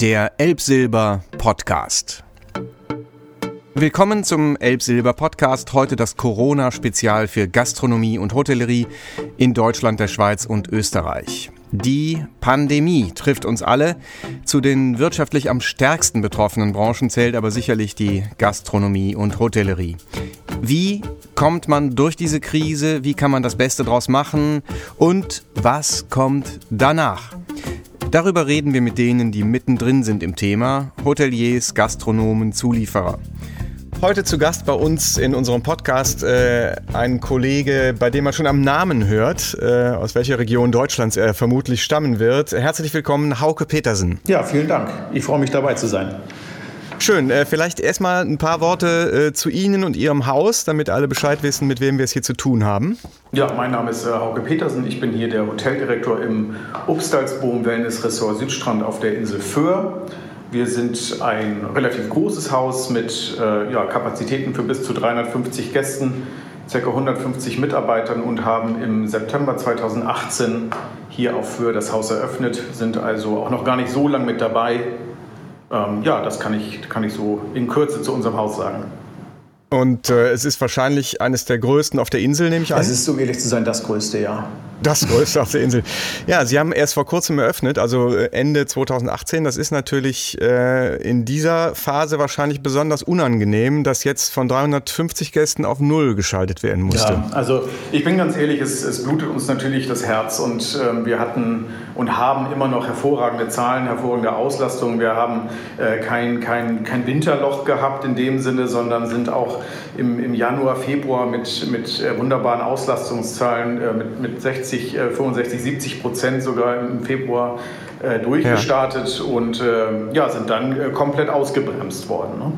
Der Elbsilber Podcast. Willkommen zum Elbsilber Podcast. Heute das Corona-Spezial für Gastronomie und Hotellerie in Deutschland, der Schweiz und Österreich. Die Pandemie trifft uns alle. Zu den wirtschaftlich am stärksten betroffenen Branchen zählt aber sicherlich die Gastronomie und Hotellerie. Wie kommt man durch diese Krise? Wie kann man das Beste draus machen? Und was kommt danach? Darüber reden wir mit denen, die mittendrin sind im Thema, Hoteliers, Gastronomen, Zulieferer. Heute zu Gast bei uns in unserem Podcast äh, ein Kollege, bei dem man schon am Namen hört, äh, aus welcher Region Deutschlands er vermutlich stammen wird. Herzlich willkommen, Hauke Petersen. Ja, vielen Dank. Ich freue mich dabei zu sein. Schön. Äh, vielleicht erstmal ein paar Worte äh, zu Ihnen und Ihrem Haus, damit alle Bescheid wissen, mit wem wir es hier zu tun haben. Ja, mein Name ist äh, Hauke Petersen. Ich bin hier der Hoteldirektor im Obstalsboom Wellness Ressort Südstrand auf der Insel Föhr. Wir sind ein relativ großes Haus mit äh, ja, Kapazitäten für bis zu 350 Gästen, ca. 150 Mitarbeitern und haben im September 2018 hier auf Föhr das Haus eröffnet, sind also auch noch gar nicht so lange mit dabei. Ähm, ja, das kann ich, kann ich so in Kürze zu unserem Haus sagen. Und äh, es ist wahrscheinlich eines der größten auf der Insel, nehme ich an. Es ist, um ehrlich zu sein, das größte, ja. Das größte auf der Insel. Ja, Sie haben erst vor kurzem eröffnet, also äh, Ende 2018. Das ist natürlich äh, in dieser Phase wahrscheinlich besonders unangenehm, dass jetzt von 350 Gästen auf null geschaltet werden musste. Ja, also ich bin ganz ehrlich, es, es blutet uns natürlich das Herz und äh, wir hatten und haben immer noch hervorragende Zahlen, hervorragende Auslastung. Wir haben äh, kein, kein, kein Winterloch gehabt in dem Sinne, sondern sind auch im, im Januar, Februar mit, mit äh, wunderbaren Auslastungszahlen, äh, mit, mit 60, 65, 70 Prozent sogar im Februar äh, durchgestartet ja. und äh, ja, sind dann äh, komplett ausgebremst worden. Ne?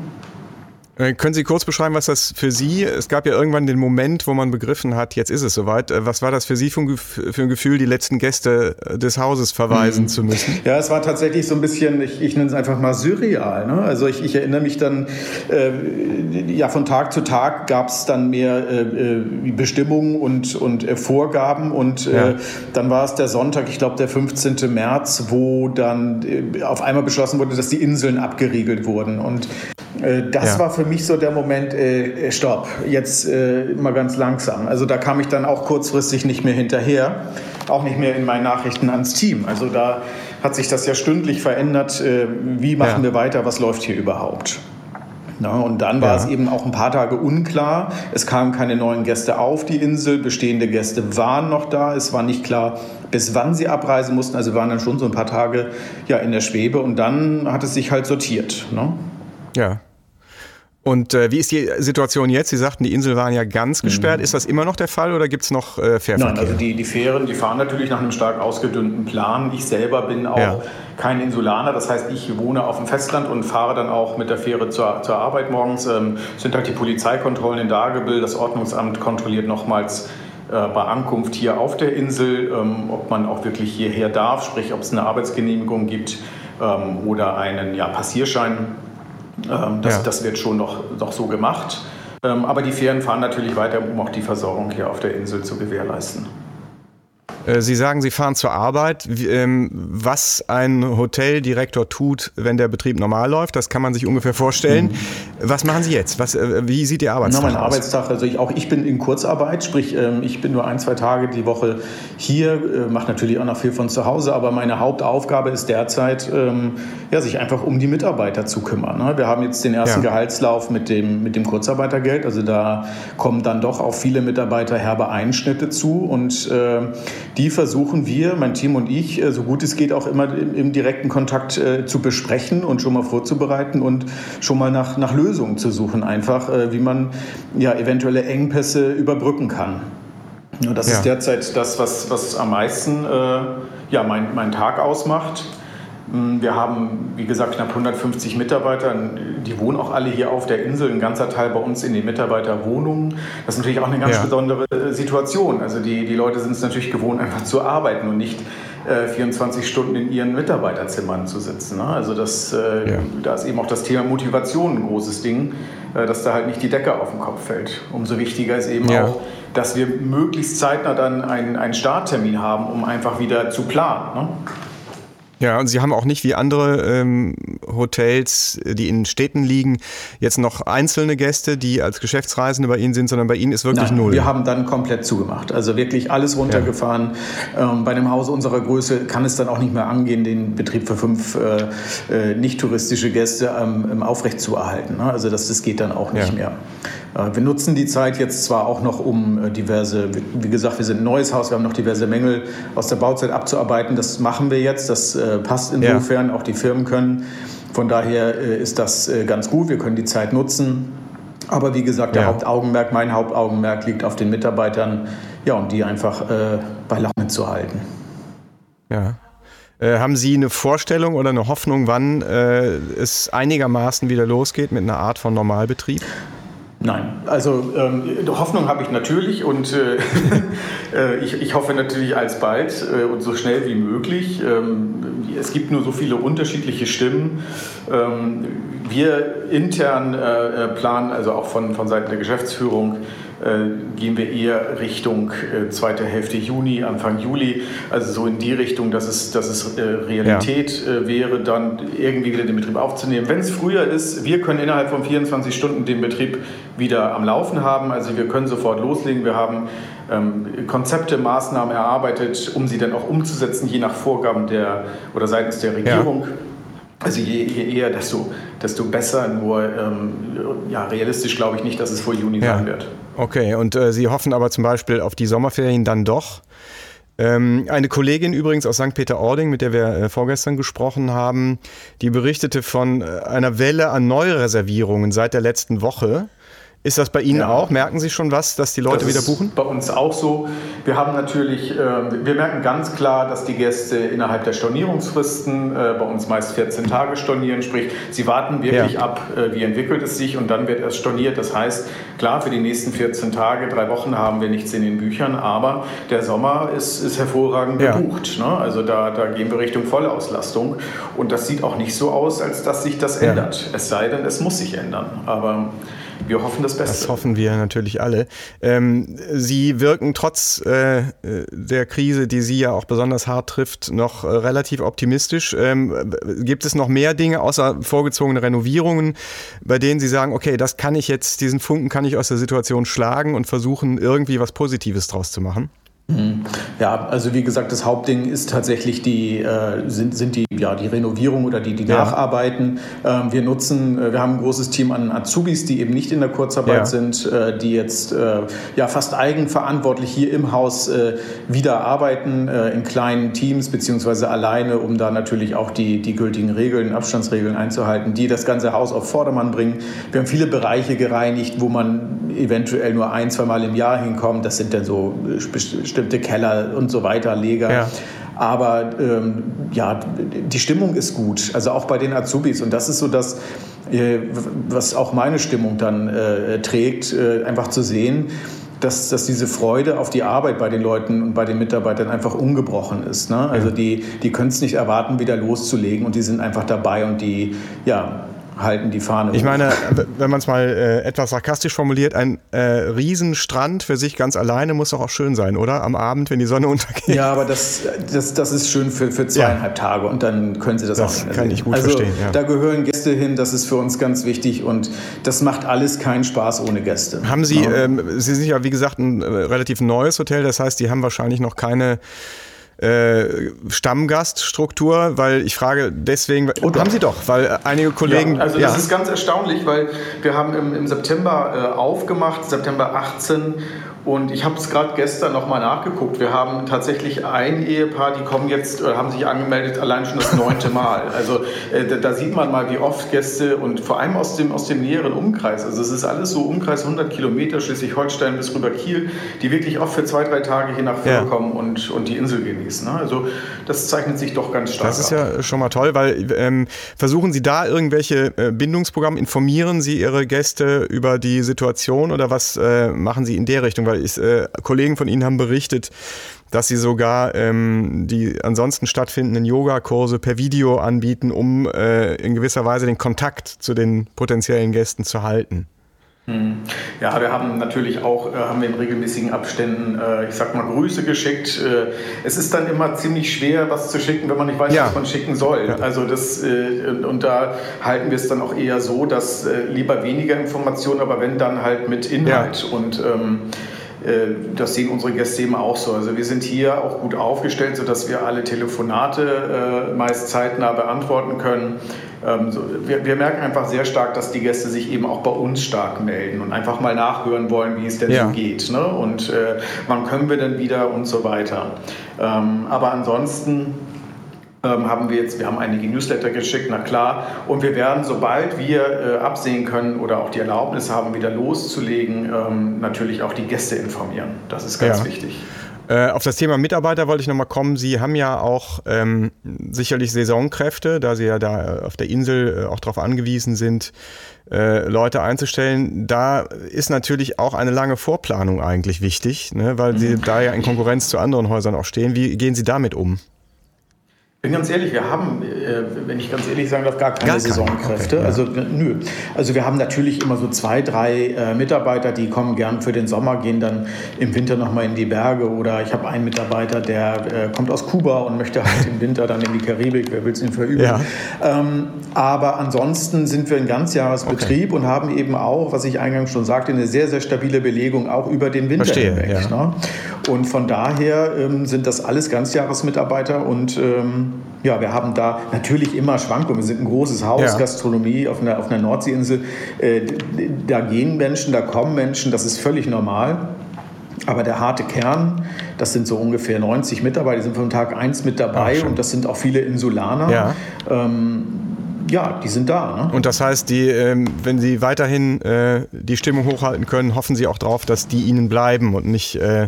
Äh, können Sie kurz beschreiben, was das für Sie, es gab ja irgendwann den Moment, wo man begriffen hat, jetzt ist es soweit. Äh, was war das für Sie für ein Gefühl, die letzten Gäste äh, des Hauses verweisen mhm. zu müssen? Ja, es war tatsächlich so ein bisschen, ich, ich nenne es einfach mal surreal. Ne? Also ich, ich, erinnere mich dann, äh, ja, von Tag zu Tag gab es dann mehr äh, Bestimmungen und, und äh, Vorgaben und ja. dann war es der Sonntag, ich glaube der 15. März, wo dann auf einmal beschlossen wurde, dass die Inseln abgeriegelt wurden. Und das ja. war für mich so der Moment, äh, stopp, jetzt äh, mal ganz langsam. Also da kam ich dann auch kurzfristig nicht mehr hinterher, auch nicht mehr in meinen Nachrichten ans Team. Also da hat sich das ja stündlich verändert. Äh, wie machen ja. wir weiter? Was läuft hier überhaupt? Ja, und dann war ja. es eben auch ein paar Tage unklar. Es kamen keine neuen Gäste auf die Insel. Bestehende Gäste waren noch da. Es war nicht klar, bis wann sie abreisen mussten. Also waren dann schon so ein paar Tage ja, in der Schwebe. Und dann hat es sich halt sortiert. Ne? Ja. Und äh, wie ist die Situation jetzt? Sie sagten, die Inseln waren ja ganz gesperrt. Mhm. Ist das immer noch der Fall oder gibt es noch äh, Fährverkehr? Nein, also die, die Fähren, die fahren natürlich nach einem stark ausgedünnten Plan. Ich selber bin auch ja. kein Insulaner. Das heißt, ich wohne auf dem Festland und fahre dann auch mit der Fähre zur, zur Arbeit morgens. Ähm, sind halt die Polizeikontrollen in Dagebüll. Das Ordnungsamt kontrolliert nochmals äh, bei Ankunft hier auf der Insel, ähm, ob man auch wirklich hierher darf, sprich ob es eine Arbeitsgenehmigung gibt ähm, oder einen ja, Passierschein. Ähm, das, ja. das, wird schon noch, noch so gemacht. Ähm, aber die Fähren fahren natürlich weiter, um auch die Versorgung hier auf der Insel zu gewährleisten. Äh, Sie sagen, Sie fahren zur Arbeit. Ähm, was ein Hoteldirektor tut, wenn der Betrieb normal läuft, das kann man sich ungefähr vorstellen. Mhm. Was machen Sie jetzt? Was, äh, wie sieht Ihr Arbeitstag Na, mein aus? Arbeitstag, also ich, auch ich bin in Kurzarbeit, sprich ähm, ich bin nur ein, zwei Tage die Woche hier, äh, mache natürlich auch noch viel von zu Hause, aber meine Hauptaufgabe ist derzeit, ähm, ja, sich einfach um die Mitarbeiter zu kümmern. Ne? Wir haben jetzt den ersten ja. Gehaltslauf mit dem, mit dem Kurzarbeitergeld, also da kommen dann doch auch viele Mitarbeiter herbe Einschnitte zu und die versuchen wir, mein Team und ich, äh, so gut es geht, auch immer im, im direkten Kontakt äh, zu besprechen und schon mal vorzubereiten und schon mal nach, nach Lösungen zu suchen, einfach äh, wie man ja eventuelle Engpässe überbrücken kann. Und das ja. ist derzeit das, was, was am meisten äh, ja, mein, mein Tag ausmacht. Mm, wir haben, wie gesagt, knapp 150 Mitarbeiter. Die wohnen auch alle hier auf der Insel. Ein ganzer Teil bei uns in den Mitarbeiterwohnungen. Das ist natürlich auch eine ganz ja. besondere äh, Situation. Also die, die Leute sind es natürlich gewohnt, einfach zu arbeiten und nicht äh, 24 Stunden in ihren Mitarbeiterzimmern zu sitzen. Ne? Also das, äh, ja. da ist eben auch das Thema Motivation ein großes Ding, äh, dass da halt nicht die Decke auf den Kopf fällt. Umso wichtiger ist eben ja. auch, dass wir möglichst zeitnah dann einen, einen Starttermin haben, um einfach wieder zu planen. Ne? Ja, und Sie haben auch nicht wie andere ähm, Hotels, die in Städten liegen, jetzt noch einzelne Gäste, die als Geschäftsreisende bei Ihnen sind, sondern bei Ihnen ist wirklich Nein, null. Wir haben dann komplett zugemacht. Also wirklich alles runtergefahren. Ja. Ähm, bei einem Haus unserer Größe kann es dann auch nicht mehr angehen, den Betrieb für fünf äh, äh nicht touristische Gäste ähm, aufrecht zu erhalten. Ne? Also das, das geht dann auch nicht ja. mehr. Äh, wir nutzen die Zeit jetzt zwar auch noch, um äh, diverse, wie gesagt, wir sind ein neues Haus, wir haben noch diverse Mängel aus der Bauzeit abzuarbeiten. Das machen wir jetzt. Das äh, passt insofern. Ja. Auch die Firmen können. Von daher ist das ganz gut. Wir können die Zeit nutzen. Aber wie gesagt, der ja. Hauptaugenmerk, mein Hauptaugenmerk liegt auf den Mitarbeitern, ja, und die einfach äh, bei Laune zu halten. Ja. Äh, haben Sie eine Vorstellung oder eine Hoffnung, wann äh, es einigermaßen wieder losgeht mit einer Art von Normalbetrieb? Nein, also ähm, Hoffnung habe ich natürlich und äh, äh, ich, ich, hoffe natürlich alsbald äh, und so schnell wie möglich. Ähm, es gibt nur so viele unterschiedliche Stimmen. Ähm, wir intern äh, äh, planen, also auch von, von Seiten der Geschäftsführung, gehen wir eher Richtung äh, zweite Hälfte Juni, Anfang Juli. Also so in die Richtung, dass es, dass es äh, Realität ja. wäre, dann irgendwie wieder den Betrieb aufzunehmen. Wenn es früher ist, wir können innerhalb von 24 Stunden den Betrieb wieder am Laufen haben. Also wir können sofort loslegen. Wir haben ähm, Konzepte, Maßnahmen erarbeitet, um sie dann auch umzusetzen, je nach Vorgaben der oder seitens der Regierung. Ja. Also je, je, eher, desto, desto besser. Nur ähm, ja, realistisch glaube ich nicht, dass es vor Juni ja. sein wird. Okay, und äh, Sie hoffen aber zum Beispiel auf die Sommerferien dann doch. Ähm, eine Kollegin übrigens aus St. Peter-Ording, mit der wir äh, vorgestern gesprochen haben, die berichtete von äh, einer Welle an Neureservierungen seit der letzten Woche. Ist das bei Ihnen ja. auch? Merken Sie schon was, dass die Leute das wieder buchen? Bei uns auch so. Wir haben natürlich, äh, wir merken ganz klar, dass die Gäste innerhalb der Stornierungsfristen äh, bei uns meist 14 Tage stornieren. Sprich, sie warten wirklich ja. ab, äh, wie entwickelt es sich und dann wird erst storniert. Das heißt, klar, für die nächsten 14 Tage, drei Wochen haben wir nichts in den Büchern, aber der Sommer ist, ist hervorragend ja. gebucht. Ne? Also da, da gehen wir Richtung Vollauslastung und das sieht auch nicht so aus, als dass sich das ändert. Es sei denn, es muss sich ändern. Aber wir hoffen das Beste. Das hoffen wir natürlich alle. Ähm, Sie wirken trotz äh, der Krise, die Sie ja auch besonders hart trifft, noch äh, relativ optimistisch. Ähm, gibt es noch mehr Dinge außer vorgezogene Renovierungen, bei denen Sie sagen, okay, das kann ich jetzt, diesen Funken kann ich aus der Situation schlagen und versuchen, irgendwie was Positives draus zu machen? Mhm. Ja, also wie gesagt, das Hauptding ist tatsächlich die, äh, sind, sind die, ja, die Renovierung oder die, die ja. Nacharbeiten. Ähm, wir nutzen, äh, wir haben ein großes Team an Azubis, die eben nicht in der Kurzarbeit ja. sind, äh, die jetzt äh, ja fast eigenverantwortlich hier im Haus äh, wieder arbeiten, in kleinen Teams beziehungsweise alleine, um da natürlich auch die, die gültigen Regeln, Abstandsregeln einzuhalten, die das ganze Haus auf Vordermann bringen. Wir haben viele Bereiche gereinigt, wo man eventuell nur ein, zwei Mal im Jahr hinkommt. Das sind dann so bestimmte Keller und so weiter, Leger. Ja. Aber ähm, ja, die Stimmung ist gut, also auch bei den Azubis. Und das ist so das, äh, was auch meine Stimmung dann äh, trägt, äh, einfach zu sehen, dass, dass diese Freude auf die Arbeit bei den Leuten und bei den Mitarbeitern einfach ungebrochen ist. Ne? Also die, die können es nicht erwarten, wieder loszulegen und die sind einfach dabei und die, ja, halten die Fahne. Ich meine, wenn man es mal äh, etwas sarkastisch formuliert, ein äh, Riesenstrand für sich ganz alleine muss doch auch schön sein, oder? Am Abend, wenn die Sonne untergeht. Ja, aber das, das, das ist schön für, für zweieinhalb ja. Tage und dann können Sie das, das auch Das kann ich gut also, verstehen. Ja. Da gehören Gäste hin, das ist für uns ganz wichtig und das macht alles keinen Spaß ohne Gäste. Haben Sie, ähm, Sie sind ja wie gesagt ein äh, relativ neues Hotel, das heißt, die haben wahrscheinlich noch keine äh, Stammgaststruktur, weil ich frage deswegen, und haben Sie doch, weil einige Kollegen. Ja, also das ist ganz erstaunlich, weil wir haben im, im September äh, aufgemacht, September 18 und ich habe es gerade gestern nochmal nachgeguckt. Wir haben tatsächlich ein Ehepaar, die kommen jetzt oder haben sich angemeldet, allein schon das neunte Mal. Also äh, da, da, sieht man mal, wie oft Gäste und vor allem aus dem, aus dem näheren Umkreis, also es ist alles so Umkreis 100 Kilometer, Schleswig-Holstein bis rüber Kiel, die wirklich oft für zwei, drei Tage hier nach Föhr ja. kommen und, und die Insel genießen. Ne? Also das zeichnet sich doch ganz stark Das ist ab. ja schon mal toll, weil ähm, versuchen Sie da irgendwelche äh, Bindungsprogramme, informieren Sie Ihre Gäste über die Situation oder was äh, machen Sie in der Richtung? Weil ich, äh, Kollegen von Ihnen haben berichtet, dass sie sogar ähm, die ansonsten stattfindenden Yogakurse per Video anbieten, um äh, in gewisser Weise den Kontakt zu den potenziellen Gästen zu halten. Hm. Ja, wir haben natürlich auch äh, haben wir in regelmäßigen Abständen, äh, ich sag mal, Grüße geschickt. Äh, es ist dann immer ziemlich schwer, was zu schicken, wenn man nicht weiß, ja. was man schicken soll. Ja. Also das und da halten wir es dann auch eher so, dass lieber weniger Informationen, aber wenn dann halt mit Inhalt ja. und ähm, äh, das sehen unsere Gäste eben auch so. Also wir sind hier auch gut aufgestellt, sodass wir alle Telefonate meist zeitnah beantworten können. Ähm, wir, merken einfach sehr stark, dass die Gäste sich eben auch bei uns stark melden und einfach mal nachhören wollen, wie es denn ja. so geht. Ne? Und äh, wann können wir denn wieder und so weiter. Ähm, aber ansonsten ähm, haben wir jetzt, wir haben einige Newsletter geschickt, na klar. Und wir werden, sobald wir äh, absehen können oder auch die Erlaubnis haben, wieder loszulegen, ähm, natürlich auch die Gäste informieren. Das ist ganz ja. wichtig. Äh, auf das Thema Mitarbeiter wollte ich nochmal kommen. Sie haben ja auch ähm, sicherlich Saisonkräfte, da Sie ja da auf der Insel äh, auch darauf angewiesen sind, äh, Leute einzustellen. Da ist natürlich auch eine lange Vorplanung eigentlich wichtig, ne, weil Sie mhm. da ja in Konkurrenz zu anderen Häusern auch stehen. Wie gehen Sie damit um? Bin ganz ehrlich, wir haben, äh, wenn ich ganz ehrlich sagen darf, gar keine gar Saisonkräfte. Okay, ja. Also nö. Also wir haben natürlich immer so zwei, drei äh, Mitarbeiter, die kommen gern für den Sommer, gehen dann im Winter nochmal in die Berge. Oder ich habe einen Mitarbeiter, der äh, kommt aus Kuba und möchte halt im Winter dann in die Karibik. Wer will es ihm verüben? Ja. Ähm, aber ansonsten sind wir ein Ganzjahresbetrieb okay. und haben eben auch, was ich eingangs schon sagte, eine sehr, sehr stabile Belegung auch über den Winter Verstehe, hinweg. Ja. Ne? Und von daher ähm, sind das alles Ganzjahresmitarbeiter und ähm, ja, wir haben da natürlich immer Schwankungen. Wir sind ein großes Haus, ja. Gastronomie auf einer, auf einer Nordseeinsel. Äh, da gehen Menschen, da kommen Menschen, das ist völlig normal. Aber der harte Kern, das sind so ungefähr 90 Mitarbeiter, die sind von Tag 1 mit dabei Ach, und das sind auch viele Insulaner. Ja. Ähm, ja, die sind da. Ne? Und das heißt, die, ähm, wenn Sie weiterhin äh, die Stimmung hochhalten können, hoffen Sie auch darauf, dass die Ihnen bleiben und nicht äh,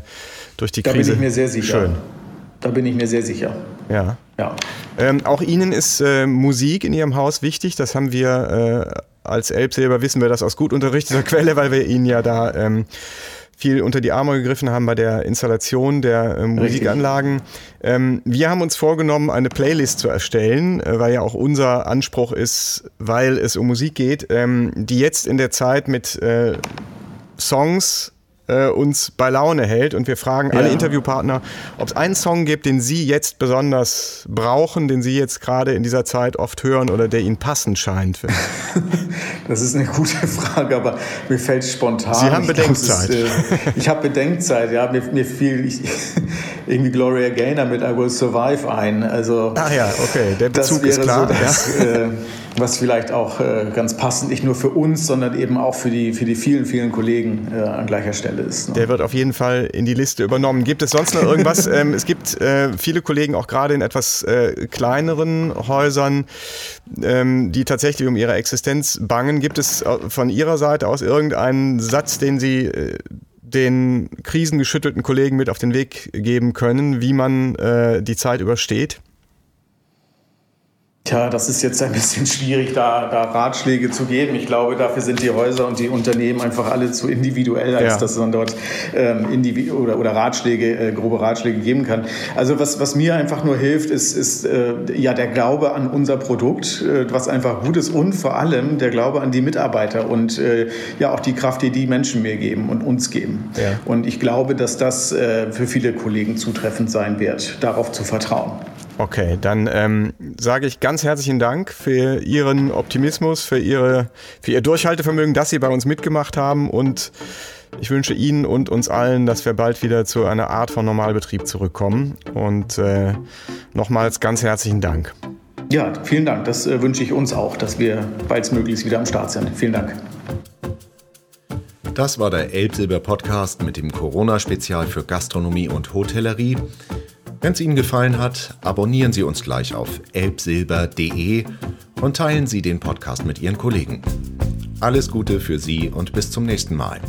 durch die Krise. Da bin ich mir sehr sicher. Schön. Da bin ich mir sehr sicher. Ja. Ja. Ähm, auch Ihnen ist äh, Musik in Ihrem Haus wichtig. Das haben wir äh, als Elbsilber, wissen wir das aus gut unterrichteter Quelle, weil wir Ihnen ja da ähm, viel unter die Arme gegriffen haben bei der Installation der äh, Musikanlagen. Ähm, wir haben uns vorgenommen, eine Playlist zu erstellen, äh, weil ja auch unser Anspruch ist, weil es um Musik geht, ähm, die jetzt in der Zeit mit äh, Songs äh, uns bei Laune hält. Und wir fragen ja. alle Interviewpartner, ob es einen Song gibt, den Sie jetzt besonders brauchen, den Sie jetzt gerade in dieser Zeit oft hören oder der Ihnen passend scheint. das ist eine gute Frage, aber mir fällt spontan. Sie haben Bedenkzeit. Ich, äh, ich habe Bedenkzeit, ja. Mir, mir fiel ich, irgendwie Gloria Gaynor mit I Will Survive ein. Also, Ach ja, okay, der Bezug ist klar. So das, ja. äh, was vielleicht auch äh, ganz passend nicht nur für uns, sondern eben auch für die, für die vielen, vielen Kollegen äh, an gleicher Stelle ist. Ne? Der wird auf jeden Fall in die Liste übernommen. Gibt es sonst noch irgendwas? ähm, es gibt äh, viele Kollegen, auch gerade in etwas äh, kleineren Häusern, ähm, die tatsächlich um ihre Existenz bangen. Gibt es äh, von Ihrer Seite aus irgendeinen Satz, den Sie äh, den krisengeschüttelten Kollegen mit auf den Weg geben können, wie man die Zeit übersteht? Tja, das ist jetzt ein bisschen schwierig, da, da, Ratschläge zu geben. Ich glaube, dafür sind die Häuser und die Unternehmen einfach alle zu individuell, als ja. dass man dort ähm, individu oder, oder Ratschläge, äh, grobe Ratschläge geben kann. Also was, was mir einfach nur hilft, ist, ist äh, ja der Glaube an unser Produkt, äh, was einfach gut ist und vor allem der Glaube an die Mitarbeiter und äh, ja auch die Kraft, die die Menschen mir geben und uns geben. Ja. Und ich glaube, dass das äh, für viele Kollegen zutreffend sein wird, darauf zu vertrauen. Okay, dann ähm, sage ich ganz herzlichen Dank für Ihren Optimismus, für, Ihre, für Ihr Durchhaltevermögen, dass Sie bei uns mitgemacht haben und ich wünsche Ihnen und uns allen, dass wir bald wieder zu einer Art von Normalbetrieb zurückkommen. Und äh, nochmals ganz herzlichen Dank. Ja, vielen Dank. Das äh, wünsche ich uns auch, dass wir baldmöglichst wieder am Start sind. Vielen Dank. Das war der Elbsilber Podcast mit dem Corona-Spezial für Gastronomie und Hotellerie. Wenn es Ihnen gefallen hat, abonnieren Sie uns gleich auf elbsilber.de und teilen Sie den Podcast mit Ihren Kollegen. Alles Gute für Sie und bis zum nächsten Mal.